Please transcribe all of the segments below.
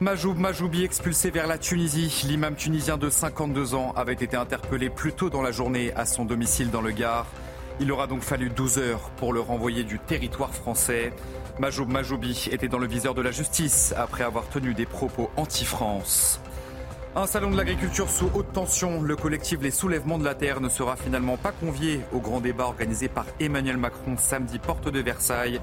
Majoub Majoubi expulsé vers la Tunisie. L'imam tunisien de 52 ans avait été interpellé plus tôt dans la journée à son domicile dans le Gard. Il aura donc fallu 12 heures pour le renvoyer du territoire français. Majoub Majoubi était dans le viseur de la justice après avoir tenu des propos anti-France. Un salon de l'agriculture sous haute tension. Le collectif Les Soulèvements de la Terre ne sera finalement pas convié au grand débat organisé par Emmanuel Macron samedi porte de Versailles.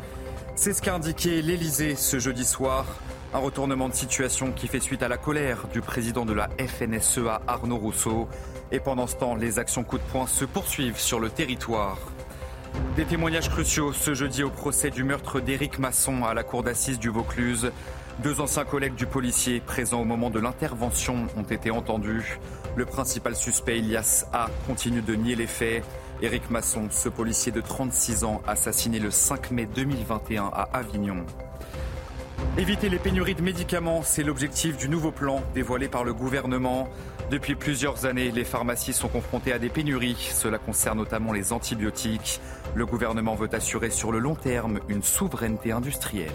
C'est ce qu'a indiqué l'Elysée ce jeudi soir. Un retournement de situation qui fait suite à la colère du président de la FNSEA Arnaud Rousseau. Et pendant ce temps, les actions coup de poing se poursuivent sur le territoire. Des témoignages cruciaux ce jeudi au procès du meurtre d'Éric Masson à la cour d'assises du Vaucluse. Deux anciens collègues du policier présents au moment de l'intervention ont été entendus. Le principal suspect, Elias A, continue de nier les faits. Éric Masson, ce policier de 36 ans, assassiné le 5 mai 2021 à Avignon. Éviter les pénuries de médicaments, c'est l'objectif du nouveau plan dévoilé par le gouvernement. Depuis plusieurs années, les pharmacies sont confrontées à des pénuries. Cela concerne notamment les antibiotiques. Le gouvernement veut assurer sur le long terme une souveraineté industrielle.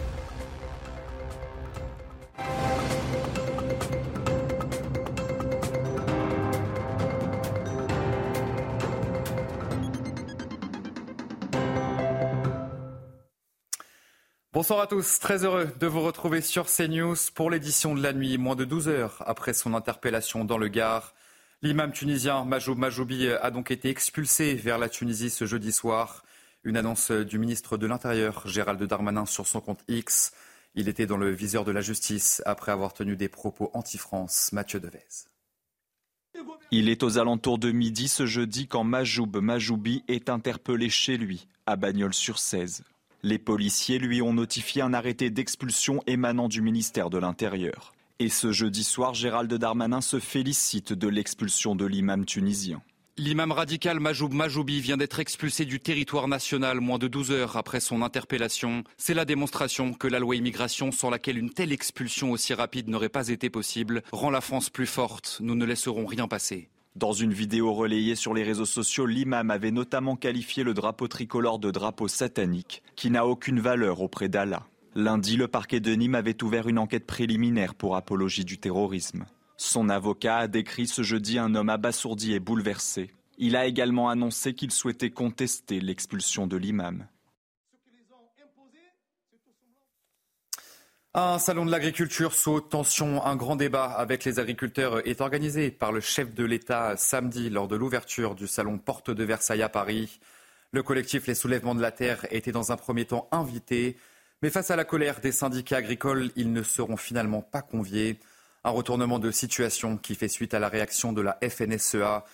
Bonsoir à tous, très heureux de vous retrouver sur CNews pour l'édition de la nuit, moins de 12 heures après son interpellation dans le Gard. L'imam tunisien Majoub Majoubi a donc été expulsé vers la Tunisie ce jeudi soir. Une annonce du ministre de l'Intérieur, Gérald Darmanin, sur son compte X. Il était dans le viseur de la justice après avoir tenu des propos anti-France. Mathieu Devez. Il est aux alentours de midi ce jeudi quand Majoub Majoubi est interpellé chez lui, à Bagnols-sur-Cèze. Les policiers lui ont notifié un arrêté d'expulsion émanant du ministère de l'Intérieur. Et ce jeudi soir, Gérald Darmanin se félicite de l'expulsion de l'imam tunisien. L'imam radical Majoub Majoubi vient d'être expulsé du territoire national moins de 12 heures après son interpellation. C'est la démonstration que la loi immigration, sans laquelle une telle expulsion aussi rapide n'aurait pas été possible, rend la France plus forte. Nous ne laisserons rien passer. Dans une vidéo relayée sur les réseaux sociaux, l'imam avait notamment qualifié le drapeau tricolore de drapeau satanique, qui n'a aucune valeur auprès d'Allah. Lundi, le parquet de Nîmes avait ouvert une enquête préliminaire pour apologie du terrorisme. Son avocat a décrit ce jeudi un homme abasourdi et bouleversé. Il a également annoncé qu'il souhaitait contester l'expulsion de l'imam. Un salon de l'agriculture sous tension, un grand débat avec les agriculteurs est organisé par le chef de l'État samedi lors de l'ouverture du salon Porte de Versailles à Paris. Le collectif Les Soulèvements de la Terre était dans un premier temps invité, mais face à la colère des syndicats agricoles, ils ne seront finalement pas conviés. Un retournement de situation qui fait suite à la réaction de la FNSEA,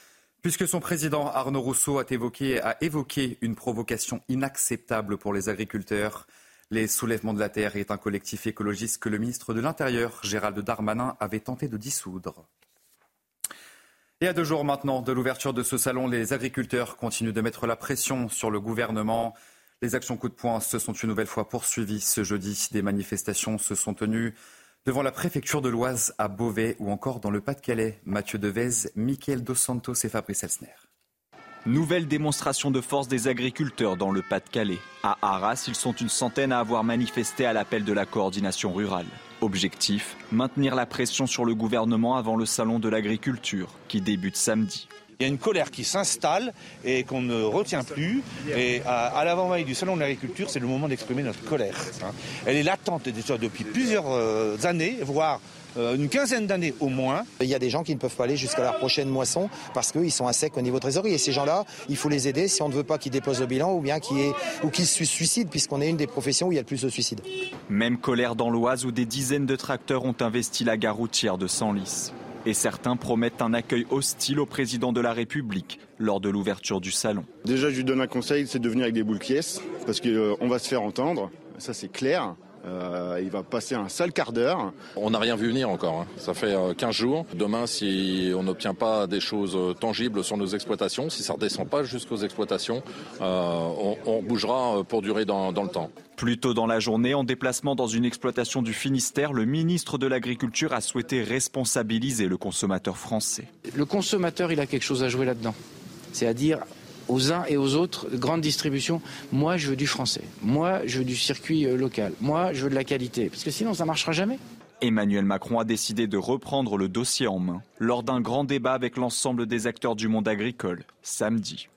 puisque son président Arnaud Rousseau a évoqué, a évoqué une provocation inacceptable pour les agriculteurs. Les Soulèvements de la Terre est un collectif écologiste que le ministre de l'Intérieur, Gérald Darmanin, avait tenté de dissoudre. Et à deux jours maintenant de l'ouverture de ce salon, les agriculteurs continuent de mettre la pression sur le gouvernement. Les actions coup de poing se sont une nouvelle fois poursuivies ce jeudi. Des manifestations se sont tenues devant la préfecture de l'Oise à Beauvais ou encore dans le Pas-de-Calais. Mathieu Devez, Mickaël Dos Santos et Fabrice Elsner. Nouvelle démonstration de force des agriculteurs dans le Pas-de-Calais. À Arras, ils sont une centaine à avoir manifesté à l'appel de la coordination rurale. Objectif maintenir la pression sur le gouvernement avant le salon de l'agriculture qui débute samedi. Il y a une colère qui s'installe et qu'on ne retient plus. Et à, l'avant-veille du Salon de l'agriculture, c'est le moment d'exprimer notre colère. Hein. Elle est latente déjà depuis plusieurs euh, années, voire une quinzaine d'années au moins. Il y a des gens qui ne peuvent pas aller jusqu'à la prochaine moisson parce qu'ils sont à sec au niveau trésorerie. Et ces gens-là, il faut les aider si on ne veut pas qu'ils déposent le bilan ou bien qu'ils se suicident, puisqu'on est une des professions où il y a le plus de suicides. Même colère dans l'Oise où des dizaines de tracteurs ont investi la gare routière de Senlis. Et certains promettent un accueil hostile au président de la République lors de l'ouverture du salon. Déjà, je lui donne un conseil, c'est de venir avec des boules pièces, parce qu'on euh, va se faire entendre, ça c'est clair. Euh, il va passer un sale quart d'heure. On n'a rien vu venir encore. Hein. Ça fait 15 euh, jours. Demain, si on n'obtient pas des choses euh, tangibles sur nos exploitations, si ça ne redescend pas jusqu'aux exploitations, on, bougera pour durer dans, dans le temps. Plus tôt dans la journée, en déplacement dans une exploitation du Finistère, le ministre de l'Agriculture a souhaité responsabiliser le consommateur français. Le consommateur, il a quelque chose à jouer là-dedans. C'est à dire aux uns et aux autres, grande distribution, moi je veux du français, moi je veux du circuit euh, local, moi je veux de la qualité, parce que sinon ça ne marchera jamais. Emmanuel Macron a décidé de reprendre le dossier en main lors d'un grand débat avec l'ensemble des acteurs du monde agricole samedi.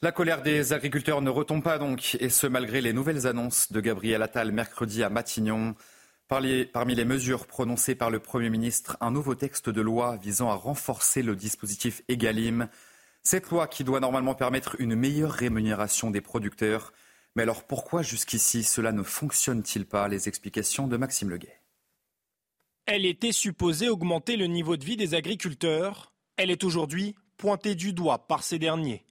La colère des agriculteurs ne retombe pas donc, et ce malgré les nouvelles annonces de Gabriel Attal mercredi à Matignon. Parmi les mesures prononcées par le Premier ministre, un nouveau texte de loi visant à renforcer le dispositif EGalim. Cette loi qui doit normalement permettre une meilleure rémunération des producteurs mais alors pourquoi jusqu'ici cela ne fonctionne-t-il pas? Les explications de Maxime Leguet. Elle était supposée augmenter le niveau de vie des agriculteurs. Elle est aujourd'hui pointée du doigt par ces derniers.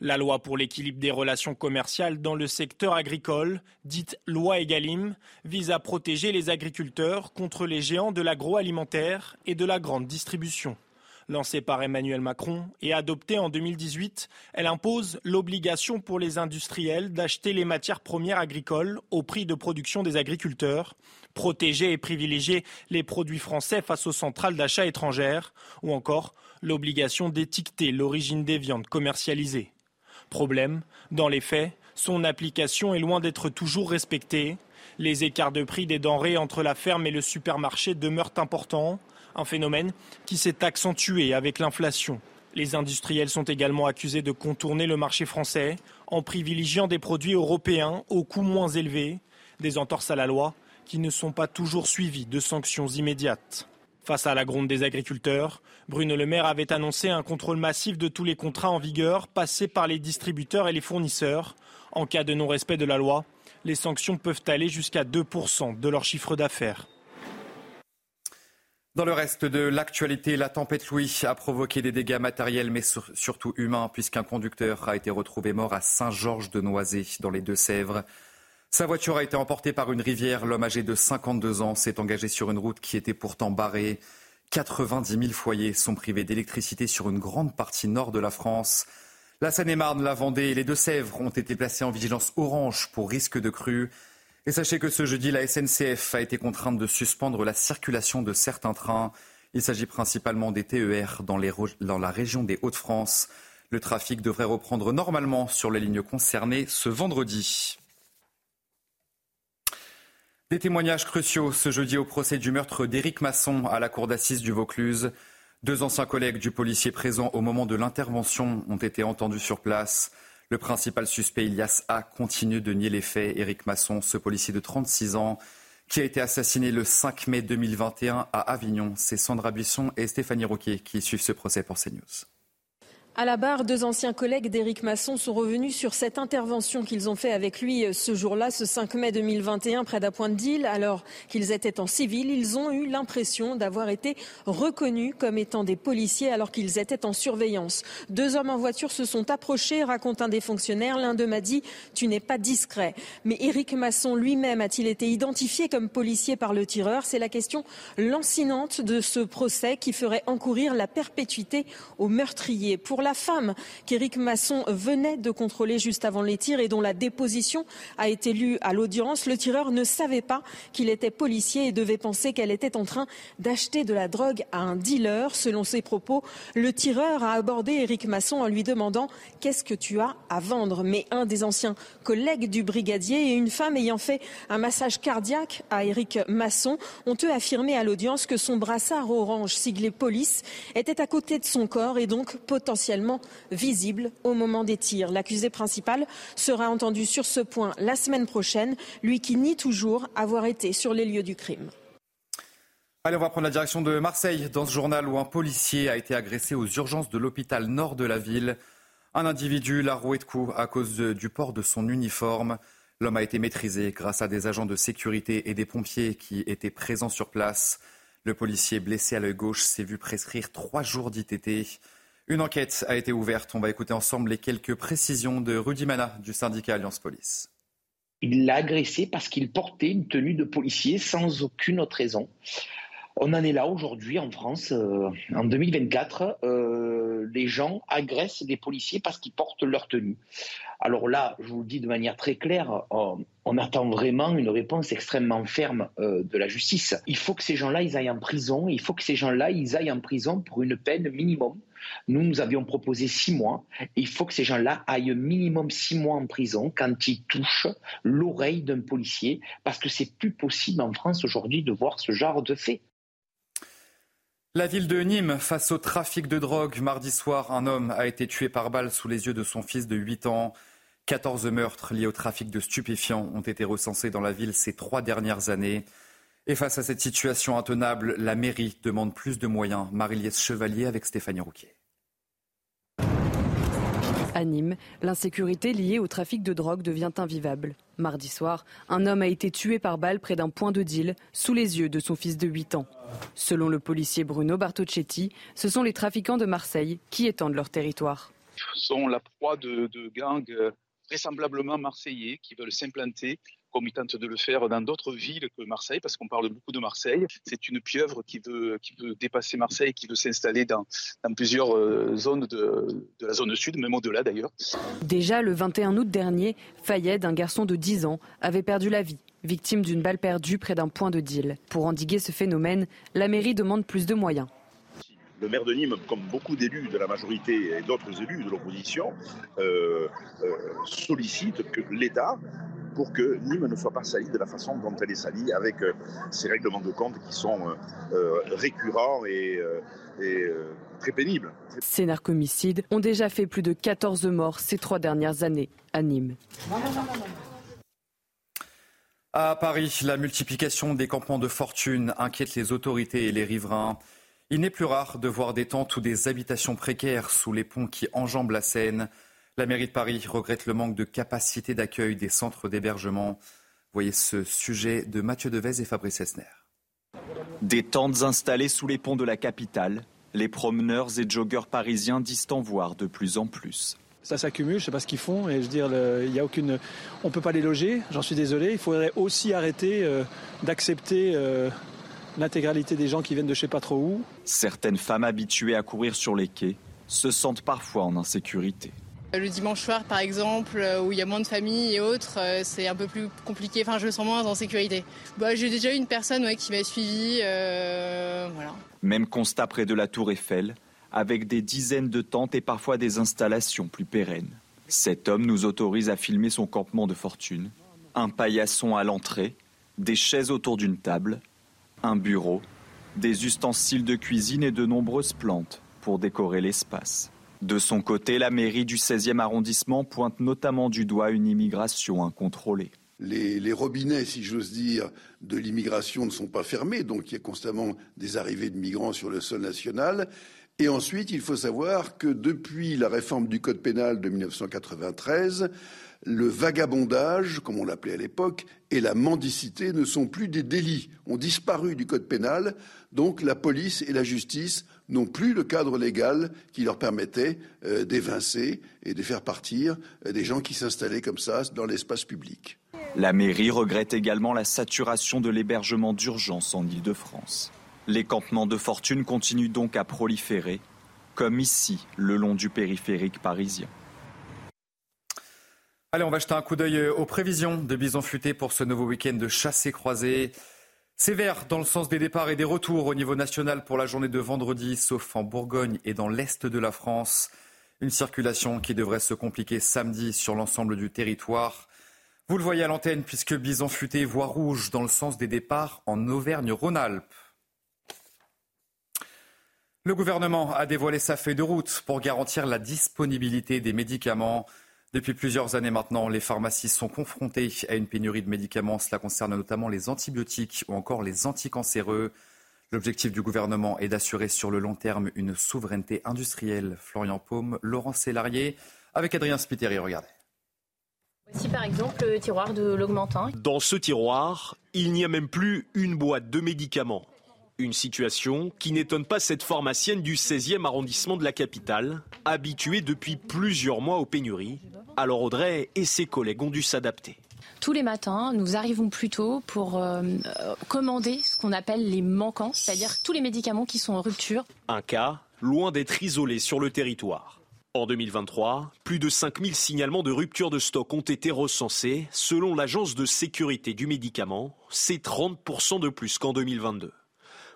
La loi pour l'équilibre des relations commerciales dans le secteur agricole, dite loi Egalim, vise à protéger les agriculteurs contre les géants de l'agroalimentaire et de la grande distribution. Lancée par Emmanuel Macron et adoptée en 2018, elle impose l'obligation pour les industriels d'acheter les matières premières agricoles au prix de production des agriculteurs, protéger et privilégier les produits français face aux centrales d'achat étrangères, ou encore l'obligation d'étiqueter l'origine des viandes commercialisées. Problème, dans les faits, son application est loin d'être toujours respectée. Les écarts de prix des denrées entre la ferme et le supermarché demeurent importants un phénomène qui s'est accentué avec l'inflation. Les industriels sont également accusés de contourner le marché français en privilégiant des produits européens au coût moins élevé, des entorses à la loi qui ne sont pas toujours suivies de sanctions immédiates. Face à la gronde des agriculteurs, Bruno Le Maire avait annoncé un contrôle massif de tous les contrats en vigueur passés par les distributeurs et les fournisseurs. En cas de non-respect de la loi, les sanctions peuvent aller jusqu'à 2% de leur chiffre d'affaires. Dans le reste de l'actualité, la tempête Louis a provoqué des dégâts matériels mais surtout humains puisqu'un conducteur a été retrouvé mort à Saint-Georges-de-Noisé dans les Deux-Sèvres. Sa voiture a été emportée par une rivière. L'homme âgé de 52 ans s'est engagé sur une route qui était pourtant barrée. 90 000 foyers sont privés d'électricité sur une grande partie nord de la France. La Seine-et-Marne, la Vendée et les Deux-Sèvres ont été placés en vigilance orange pour risque de crue. Et sachez que ce jeudi, la SNCF a été contrainte de suspendre la circulation de certains trains. Il s'agit principalement des TER dans, la région des Hauts-de-France. Le trafic devrait reprendre normalement sur les lignes concernées ce vendredi. Des témoignages cruciaux ce jeudi au procès du meurtre d'Éric Masson à la cour d'assises du Vaucluse. Deux anciens collègues du policier présent au moment de l'intervention ont été entendus sur place. Le principal suspect, Ilias A, continue de nier les faits. Éric Masson, ce policier de 36 ans, qui a été assassiné le 5 mai 2021 à Avignon. C'est Sandra Buisson et Stéphanie Roquet qui suivent ce procès pour CNews. À la barre, deux anciens collègues d'Éric Masson sont revenus sur cette intervention qu'ils ont fait avec lui euh, ce jour-là, ce 5 mai 2021, près d'Apointe-d'Île. Alors qu'ils étaient en civil, ils ont eu l'impression d'avoir été reconnus comme étant des policiers alors qu'ils étaient en surveillance. Deux hommes en voiture se sont approchés, raconte un des fonctionnaires. L'un d'eux m'a dit Tu n'es pas discret. Mais Éric Masson lui-même a-t-il été identifié comme policier par le tireur? C'est la question lancinante de ce procès qui ferait encourir la perpétuité au meurtrier. Pour la femme qu'Éric Masson venait de contrôler juste avant les tirs et dont la déposition a été lue à l'audience. Le tireur ne savait pas qu'il était policier et devait penser qu'elle était en train d'acheter de la drogue à un dealer. Selon ses propos, le tireur a abordé Éric Masson en lui demandant Qu'est-ce que tu as à vendre? Mais un des anciens collègues du brigadier et une femme ayant fait un massage cardiaque à Éric Masson ont eux affirmé à l'audience que son brassard orange siglé police était à côté de son corps et donc potentiellement visible au moment des tirs. L'accusé principal sera entendu sur ce point la semaine prochaine, lui qui nie toujours avoir été sur les lieux du crime. Allez, on va prendre la direction de Marseille, dans ce journal où un policier a été agressé aux urgences de l'hôpital nord de la ville. Un individu l'a roué de coups à cause du port de son uniforme. L'homme a été maîtrisé grâce à des agents de sécurité et des pompiers qui étaient présents sur place. Le policier blessé à l'œil gauche s'est vu prescrire trois jours d'ITT. Une enquête a été ouverte. On va écouter ensemble les quelques précisions de Rudy Mana du syndicat Alliance Police. Il l'a agressé parce qu'il portait une tenue de policier sans aucune autre raison. On en est là aujourd'hui en France, euh, en 2024. Euh, les gens agressent des policiers parce qu'ils portent leur tenue. Alors là, je vous le dis de manière très claire, on attend vraiment une réponse extrêmement ferme de la justice. Il faut que ces gens-là, aillent en prison. Il faut que ces gens-là, aillent en prison pour une peine minimum. Nous, nous avions proposé six mois. il faut que ces gens-là aillent minimum six mois en prison quand ils touchent l'oreille d'un policier, parce que c'est plus possible en France aujourd'hui de voir ce genre de fait. La ville de Nîmes, face au trafic de drogue, mardi soir, un homme a été tué par balle sous les yeux de son fils de 8 ans. 14 meurtres liés au trafic de stupéfiants ont été recensés dans la ville ces trois dernières années. Et face à cette situation intenable, la mairie demande plus de moyens. marie Chevalier avec Stéphanie Rouquier. À Nîmes, l'insécurité liée au trafic de drogue devient invivable. Mardi soir, un homme a été tué par balle près d'un point de deal, sous les yeux de son fils de 8 ans. Selon le policier Bruno Bartocchetti, ce sont les trafiquants de Marseille qui étendent leur territoire. Ils sont la proie de, de gangs euh, vraisemblablement marseillais qui veulent s'implanter comme ils tentent de le faire dans d'autres villes que Marseille, parce qu'on parle beaucoup de Marseille. C'est une pieuvre qui veut, qui veut dépasser Marseille, qui veut s'installer dans, dans, plusieurs euh, zones de, de, la zone sud, même au-delà d'ailleurs. Déjà le 21 août dernier, Fayed, un garçon de 10 ans, avait perdu la vie, victime d'une balle perdue près d'un point de deal. Pour endiguer ce phénomène, la mairie demande plus de moyens. Le maire de Nîmes, comme beaucoup d'élus de la majorité et d'autres élus de l'opposition, euh, euh, sollicite que l'État pour que Nîmes ne soit pas salie de la façon dont elle est salie, avec euh, ces règlements de compte qui sont euh, euh, récurrents et, très pénibles. Ces narcomicides ont déjà fait plus de 14 morts ces trois dernières années à Nîmes. À Paris, la multiplication des campements de fortune inquiète les autorités et les riverains. Il n'est plus rare de voir des tentes ou des habitations précaires sous les ponts qui enjambent la Seine. La mairie de Paris regrette le manque de capacité d'accueil des centres d'hébergement. Voyez ce sujet de Mathieu Devez et Fabrice Esner. Des tentes installées sous les ponts de la capitale, les promeneurs et joggeurs parisiens disent en voir de plus en plus. Ça s'accumule, je ne sais pas ce qu'ils font, et je veux dire, il y a aucune, on ne peut pas les loger. J'en suis désolé. Il faudrait aussi arrêter euh, d'accepter euh, l'intégralité des gens qui viennent de je sais pas trop où. Certaines femmes habituées à courir sur les quais se sentent parfois en insécurité. Le dimanche soir, par exemple, euh, où il y a moins de familles et autres, euh, c'est un peu plus compliqué. Enfin, je me sens moins en sécurité. Bah, j'ai déjà eu une personne qui m'a suivi. Euh. Même constat près de la Tour Eiffel, avec des dizaines de tentes et parfois des installations plus pérennes. Cet homme nous autorise à filmer son campement de fortune. Un paillasson à l'entrée, des chaises autour d'une table, un bureau, des ustensiles de cuisine et de nombreuses plantes pour décorer l'espace. De son côté, la mairie du 16e arrondissement pointe notamment du doigt une immigration incontrôlée. Les, robinets, si j'ose dire, de l'immigration ne sont pas fermés, donc il y a constamment des arrivées de migrants sur le sol national. Et ensuite, il faut savoir que depuis la réforme du Code pénal de 1993, le vagabondage, comme on l'appelait à l'époque, et la mendicité ne sont plus des délits, ont disparu du Code pénal, donc la police et la justice n'ont plus le cadre légal qui leur permettait euh, d'évincer et de faire partir euh, des gens qui s'installaient comme ça dans l'espace public. La mairie regrette également la saturation de l'hébergement d'urgence en Ile-de-France. Les campements de fortune continuent donc à proliférer, comme ici, le long du périphérique parisien. Allez, on va jeter un coup d'œil aux prévisions de Bison Futé pour ce nouveau week-end de chasse et croisée. Sévère dans le sens des départs et des retours au niveau national pour la journée de vendredi, sauf en Bourgogne et dans l'est de la France. Une circulation qui devrait se compliquer samedi sur l'ensemble du territoire. Vous le voyez à l'antenne puisque Bison futé voie rouge dans le sens des départs en Auvergne-Rhône-Alpes. Le gouvernement a dévoilé sa feuille de route pour garantir la disponibilité des médicaments. Depuis plusieurs années maintenant, les pharmacies sont confrontées à une pénurie de médicaments. Cela concerne notamment les antibiotiques ou encore les anticancéreux. L'objectif du gouvernement est d'assurer sur le long terme une souveraineté industrielle. Florian Paume, Laurent Sélarié, avec Adrien Spiteri. Regardez. Voici par exemple le tiroir de l'augmentin. Dans ce tiroir, il n'y a même plus une boîte de médicaments. Une situation qui n'étonne pas cette pharmacienne du 16e arrondissement de la capitale, habituée depuis plusieurs mois aux pénuries. Alors Audrey et ses collègues ont dû s'adapter. Tous les matins, nous arrivons plus tôt pour euh, commander ce qu'on appelle les manquants, c'est-à-dire tous les médicaments qui sont en rupture. Un cas loin d'être isolés sur le territoire. En 2023, plus de 5000 signalements de rupture de stock ont été recensés. Selon l'Agence de sécurité du médicament, c'est 30% de plus qu'en 2022.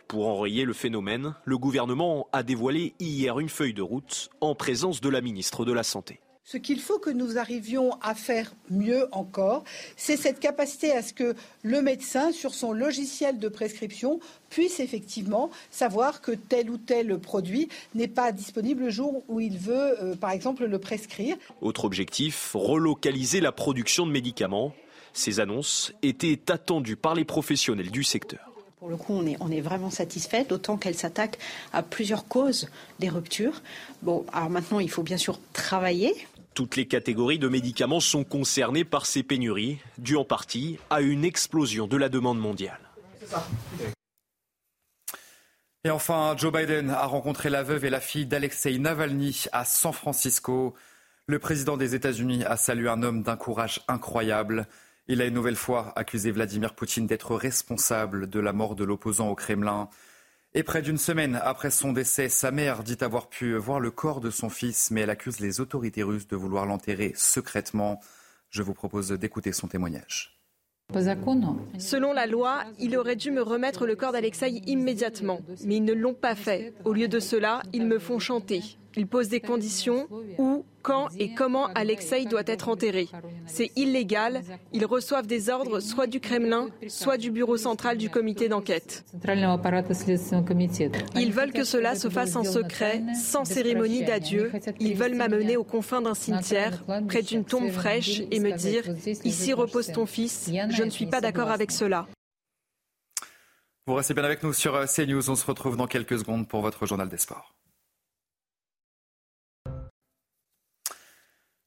Pour enrayer le phénomène, le gouvernement a dévoilé hier une feuille de route en présence de la ministre de la Santé. Ce qu'il faut que nous arrivions à faire mieux encore, c'est cette capacité à ce que le médecin, sur son logiciel de prescription, puisse effectivement savoir que tel ou tel produit n'est pas disponible le jour où il veut, euh, par exemple, le prescrire. Autre objectif, relocaliser la production de médicaments. Ces annonces étaient attendues par les professionnels du secteur. Pour le coup, on est, on est vraiment satisfait, d'autant qu'elle s'attaque à plusieurs causes des ruptures. Bon, alors maintenant, il faut bien sûr travailler toutes les catégories de médicaments sont concernées par ces pénuries, dues en partie à une explosion de la demande mondiale. Et enfin, Joe Biden a rencontré la veuve et la fille d'Alexei Navalny à San Francisco. Le président des États-Unis a salué un homme d'un courage incroyable. Il a une nouvelle fois accusé Vladimir Poutine d'être responsable de la mort de l'opposant au Kremlin. Et près d'une semaine après son décès, sa mère dit avoir pu voir le corps de son fils, mais elle accuse les autorités russes de vouloir l'enterrer secrètement. Je vous propose d'écouter son témoignage. Selon la loi, il aurait dû me remettre le corps d'Alexei immédiatement, mais ils ne l'ont pas fait. Au lieu de cela, ils me font chanter. Ils posent des conditions où, quand et comment Alexei doit être enterré. C'est illégal. Ils reçoivent des ordres soit du Kremlin, soit du bureau central du comité d'enquête. Ils veulent que cela se fasse en secret, sans cérémonie d'adieu. Ils veulent m'amener aux confins d'un cimetière, près d'une tombe fraîche, et me dire Ici repose ton fils. Je ne suis pas d'accord avec cela. Vous restez bien avec nous sur euh, CNews. On se retrouve dans quelques secondes pour votre journal des sports.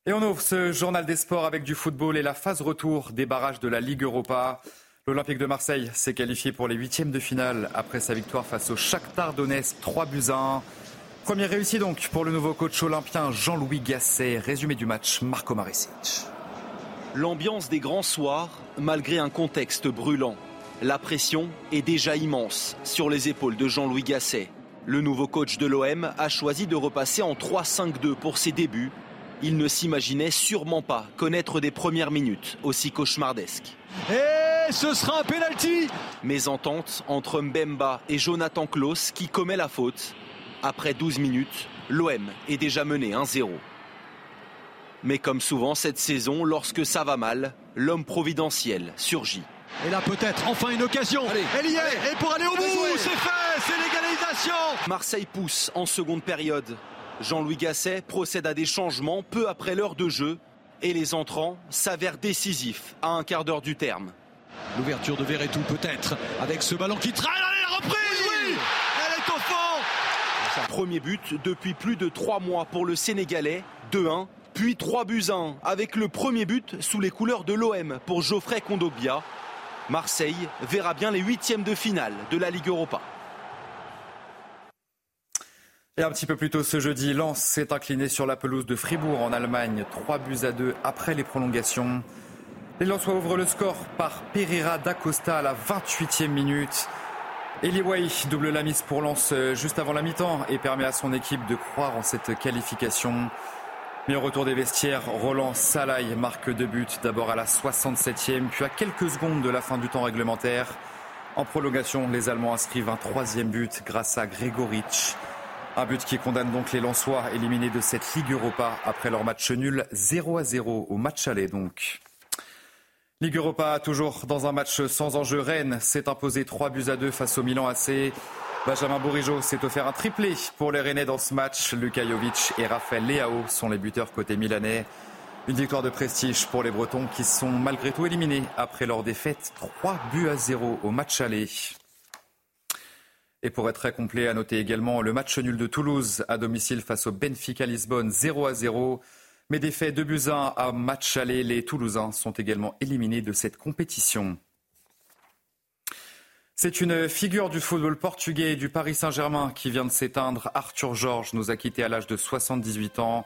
Et on ouvre ce journal des sports avec du football et la phase retour des barrages de la Ligue Europa. L'Olympique de Marseille s'est qualifié pour les huitièmes de finale après sa victoire face au Shakhtar Donetsk 3 buts à 1. Première réussie donc pour le nouveau coach olympien Jean-Louis Gasset. Résumé du match, Marco Maricic. L'ambiance des grands soirs, malgré un contexte brûlant. La pression est déjà immense sur les épaules de Jean-Louis Gasset. Le nouveau coach de l'OM a choisi de repasser en 3-5-2 pour ses débuts il ne s'imaginait sûrement pas connaître des premières minutes aussi cauchemardesques. Et ce sera un penalty Mésentente entre Mbemba et Jonathan Klaus qui commet la faute. Après 12 minutes, l'OM est déjà mené 1-0. Mais comme souvent cette saison, lorsque ça va mal, l'homme providentiel surgit. Et là peut-être enfin une occasion. Elle y est. Et pour aller au bout, c'est fait, c'est l'égalisation. Marseille pousse en seconde période. Jean-Louis Gasset procède à des changements peu après l'heure de jeu et les entrants s'avèrent décisifs à un quart d'heure du terme. L'ouverture de Verretou peut-être avec ce ballon qui traîne. Allez, la reprise oui, Elle est au fond Premier but depuis plus de trois mois pour le Sénégalais, 2-1, puis 3 buts 1 avec le premier but sous les couleurs de l'OM pour Geoffrey Kondogbia. Marseille verra bien les huitièmes de finale de la Ligue Europa. Et un petit peu plus tôt ce jeudi, Lens s'est incliné sur la pelouse de Fribourg en Allemagne, 3 buts à 2 après les prolongations. Les Lensois ouvrent le score par Pereira d'Acosta à la 28e minute. Eliway double la mise pour Lens euh, juste avant la mi-temps et permet à son équipe de croire en cette qualification. Mais au retour des vestiaires, Roland Salaï marque deux buts, d'abord à la 67e, puis à quelques secondes de la fin du temps réglementaire. En prolongation, les Allemands inscrivent un troisième but grâce à Gregoric. Un but qui condamne donc les Lensois éliminés de cette Ligue Europa après leur match nul 0 à 0 au match aller donc. Ligue Europa, toujours dans un match sans enjeu, Rennes s'est imposé 3 buts à 2 face au Milan AC. Benjamin Bourigeau s'est offert un triplé pour les Rennais dans ce match. Luka Jovic et Raphaël Leao sont les buteurs côté milanais. Une victoire de prestige pour les Bretons qui sont malgré tout éliminés après leur défaite 3 buts à 0 au match aller. Et pour être très complet, à noter également le match nul de Toulouse à domicile face au Benfica Lisbonne 0 à 0. Mais des faits de buts à match aller, les Toulousains sont également éliminés de cette compétition. C'est une figure du football portugais du Paris Saint-Germain qui vient de s'éteindre. Arthur Georges nous a quittés à l'âge de 78 ans.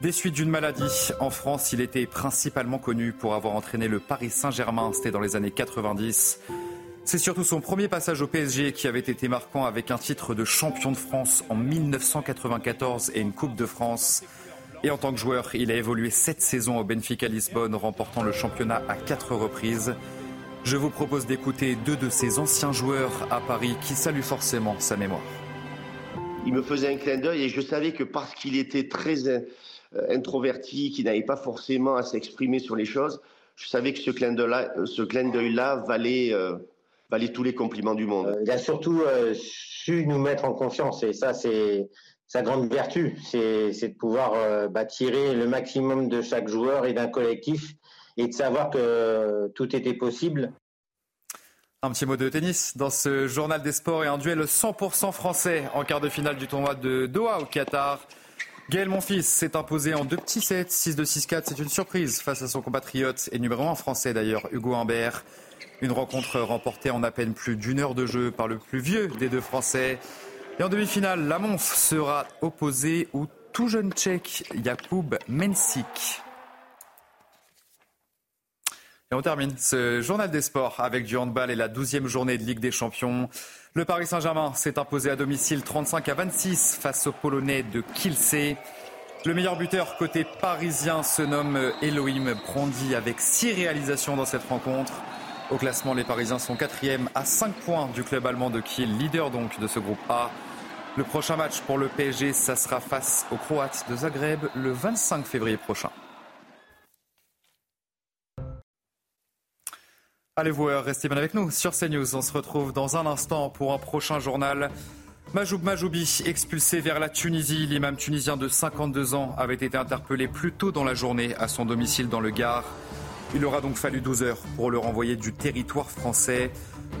Des suites d'une maladie, en France, il était principalement connu pour avoir entraîné le Paris Saint-Germain, c'était dans les années 90. C'est surtout son premier passage au PSG qui avait été marquant avec un titre de champion de France en 1994 et une Coupe de France. Et en tant que joueur, il a évolué sept saisons au Benfica Lisbonne, remportant le championnat à quatre reprises. Je vous propose d'écouter deux de ses anciens joueurs à Paris qui saluent forcément sa mémoire. Il me faisait un clin d'œil et je savais que parce qu'il était très euh, introverti, qu'il n'avait pas forcément à s'exprimer sur les choses, je savais que ce clin d'œil-là valait euh, valait tous les compliments du monde. Euh, il a surtout euh, su nous mettre en confiance et ça, c'est sa grande vertu, c'est de pouvoir euh, bah, tirer le maximum de chaque joueur et d'un collectif et de savoir que tout était possible. Un petit mot de tennis dans ce journal des sports et un duel 100% français en quart de finale du tournoi de Doha au Qatar. Gaël Monfils s'est imposé en deux petits sets, 6-2, 6-4. C'est une surprise face à son compatriote et numéro 1 français d'ailleurs, Hugo Humbert. Une rencontre remportée en à peine plus d'une heure de jeu par le plus vieux des deux Français. Et en demi-finale, la Monf sera opposée au tout jeune Tchèque Jakub Mensik. Et on termine ce journal des sports avec du handball et la douzième journée de Ligue des Champions. Le Paris Saint-Germain s'est imposé à domicile 35 à 26 face aux Polonais de Kielce. Le meilleur buteur côté parisien se nomme Elohim Brondi avec six réalisations dans cette rencontre. Au classement, les Parisiens sont quatrième à 5 points du club allemand de Kiel, leader donc de ce groupe A. Le prochain match pour le PSG, ça sera face aux Croates de Zagreb le 25 février prochain. Allez vous restez bien avec nous sur CNews. On se retrouve dans un instant pour un prochain journal. Majoub Majoubi, expulsé vers la Tunisie, l'imam tunisien de 52 ans avait été interpellé plus tôt dans la journée à son domicile dans le Gard. Il aura donc fallu 12 heures pour le renvoyer du territoire français.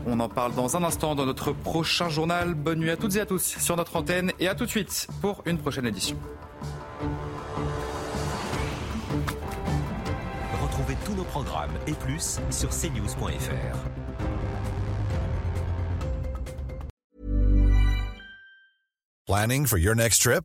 On en parle dans un instant dans notre prochain journal. Bonne nuit à toutes et à tous sur notre antenne et à tout de suite pour une prochaine édition. Retrouvez tous nos programmes et plus sur cnews.fr. Planning for your next trip?